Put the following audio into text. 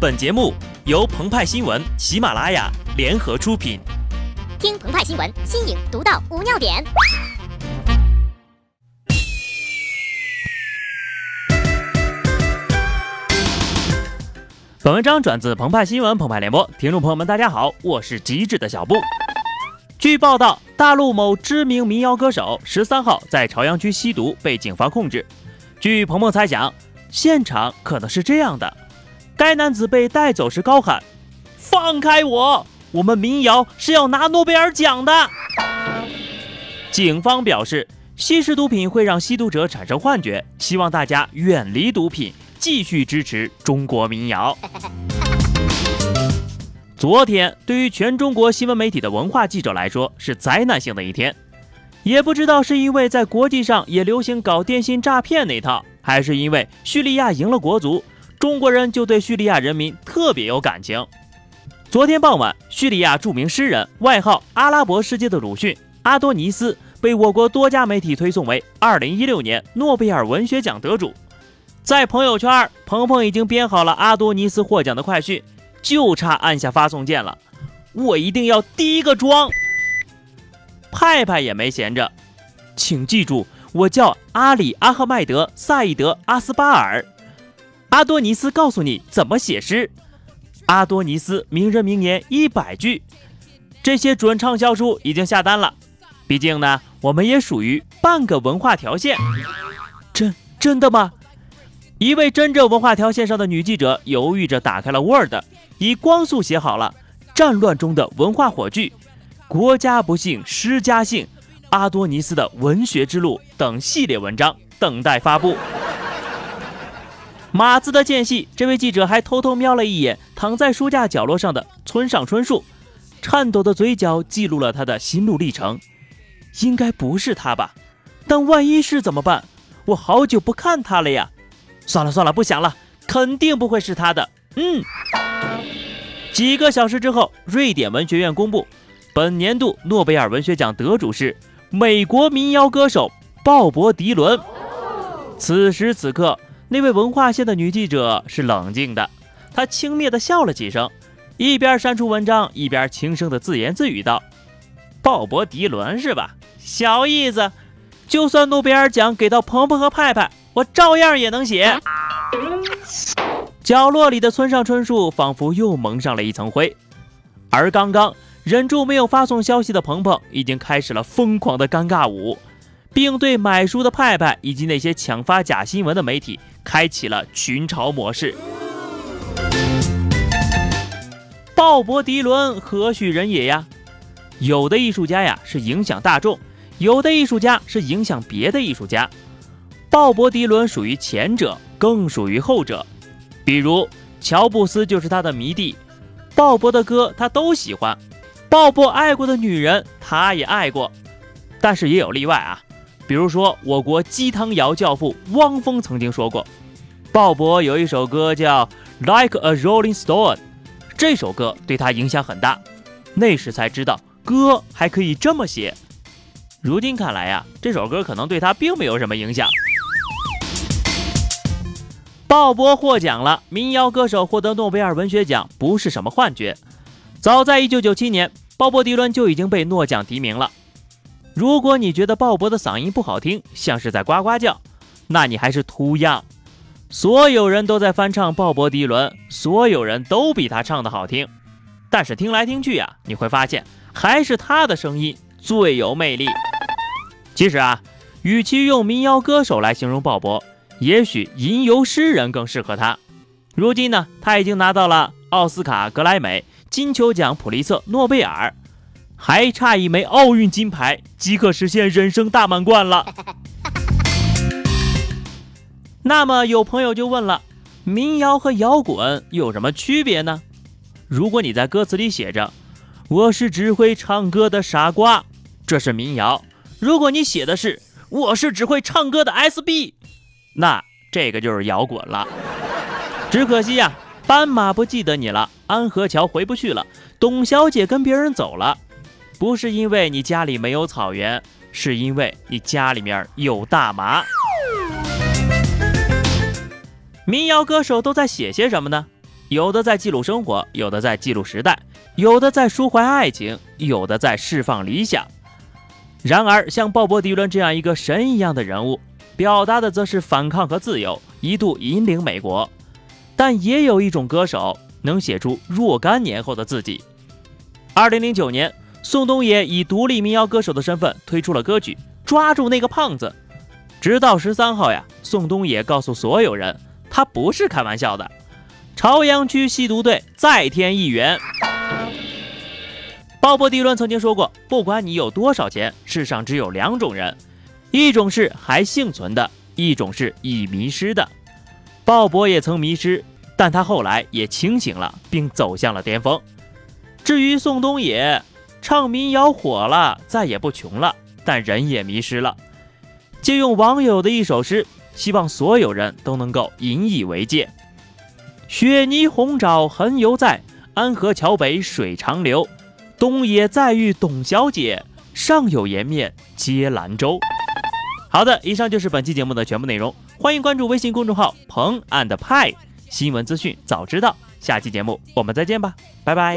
本节目由澎湃新闻、喜马拉雅联合出品。听澎湃新闻，新颖独到，无尿点。本文章转自澎湃新闻《澎湃联播，听众朋友们，大家好，我是机智的小布。据报道，大陆某知名民谣歌手十三号在朝阳区吸毒，被警方控制。据鹏鹏猜想，现场可能是这样的：该男子被带走时高喊：“放开我，我们民谣是要拿诺贝尔奖的。”警方表示，吸食毒品会让吸毒者产生幻觉，希望大家远离毒品。继续支持中国民谣。昨天对于全中国新闻媒体的文化记者来说是灾难性的一天，也不知道是因为在国际上也流行搞电信诈骗那套，还是因为叙利亚赢了国足，中国人就对叙利亚人民特别有感情。昨天傍晚，叙利亚著名诗人，外号“阿拉伯世界的鲁迅”阿多尼斯被我国多家媒体推送为2016年诺贝尔文学奖得主。在朋友圈，鹏鹏已经编好了阿多尼斯获奖的快讯，就差按下发送键了。我一定要第一个装。派派也没闲着，请记住，我叫阿里阿赫迈德赛义德阿斯巴尔。阿多尼斯告诉你怎么写诗。阿多尼斯名人名言一百句，这些准畅销书已经下单了。毕竟呢，我们也属于半个文化条线。真真的吗？一位真正文化条线上的女记者犹豫着打开了 Word，以光速写好了《战乱中的文化火炬》《国家不幸诗家幸》《阿多尼斯的文学之路》等系列文章，等待发布。码字的间隙，这位记者还偷偷瞄了一眼躺在书架角落上的村上春树，颤抖的嘴角记录了他的心路历程。应该不是他吧？但万一是怎么办？我好久不看他了呀！算了算了，不想了，肯定不会是他的。嗯，几个小时之后，瑞典文学院公布，本年度诺贝尔文学奖得主是美国民谣歌手鲍勃迪伦。此时此刻，那位文化线的女记者是冷静的，她轻蔑地笑了几声，一边删除文章，一边轻声地自言自语道：“鲍勃迪伦是吧？小意思，就算诺贝尔奖给到鹏鹏和派派。”我照样也能写。角落里的村上春树仿佛又蒙上了一层灰，而刚刚忍住没有发送消息的鹏鹏已经开始了疯狂的尴尬舞，并对买书的派派以及那些抢发假新闻的媒体开启了群嘲模式。鲍勃迪伦何许人也呀？有的艺术家呀是影响大众，有的艺术家是影响别的艺术家。鲍勃迪伦属于前者，更属于后者。比如乔布斯就是他的迷弟，鲍勃的歌他都喜欢，鲍勃爱过的女人他也爱过。但是也有例外啊，比如说我国鸡汤谣教父汪峰曾经说过，鲍勃有一首歌叫《Like a Rolling Stone》，这首歌对他影响很大。那时才知道歌还可以这么写。如今看来呀，这首歌可能对他并没有什么影响。鲍勃获奖了，民谣歌手获得诺贝尔文学奖不是什么幻觉。早在1997年，鲍勃迪伦就已经被诺奖提名了。如果你觉得鲍勃的嗓音不好听，像是在呱呱叫，那你还是图样。所有人都在翻唱鲍勃迪伦，所有人都比他唱的好听。但是听来听去啊，你会发现还是他的声音最有魅力。其实啊，与其用民谣歌手来形容鲍勃。也许吟游诗人更适合他。如今呢，他已经拿到了奥斯卡、格莱美、金球奖、普利策、诺贝尔，还差一枚奥运金牌即可实现人生大满贯了。那么有朋友就问了：民谣和摇滚有什么区别呢？如果你在歌词里写着“我是只会唱歌的傻瓜”，这是民谣；如果你写的是“我是只会唱歌的 SB”。那这个就是摇滚了，只可惜呀，斑马不记得你了，安河桥回不去了，董小姐跟别人走了，不是因为你家里没有草原，是因为你家里面有大麻。民谣歌手都在写些什么呢？有的在记录生活，有的在记录时代，有的在抒怀爱情，有的在释放理想。然而，像鲍勃·迪伦这样一个神一样的人物，表达的则是反抗和自由，一度引领美国。但也有一种歌手能写出若干年后的自己。二零零九年，宋冬野以独立民谣歌手的身份推出了歌曲《抓住那个胖子》。直到十三号呀，宋冬野告诉所有人，他不是开玩笑的。朝阳区吸毒队再添一员。鲍勃迪伦曾经说过：“不管你有多少钱，世上只有两种人，一种是还幸存的，一种是已迷失的。”鲍勃也曾迷失，但他后来也清醒了，并走向了巅峰。至于宋冬野，唱民谣火了，再也不穷了，但人也迷失了。借用网友的一首诗，希望所有人都能够引以为戒：“雪泥红爪痕犹在，安河桥北水长流。”东野再遇董小姐，上有颜面接兰州。好的，以上就是本期节目的全部内容。欢迎关注微信公众号“彭 and 派”，新闻资讯早知道。下期节目我们再见吧，拜拜。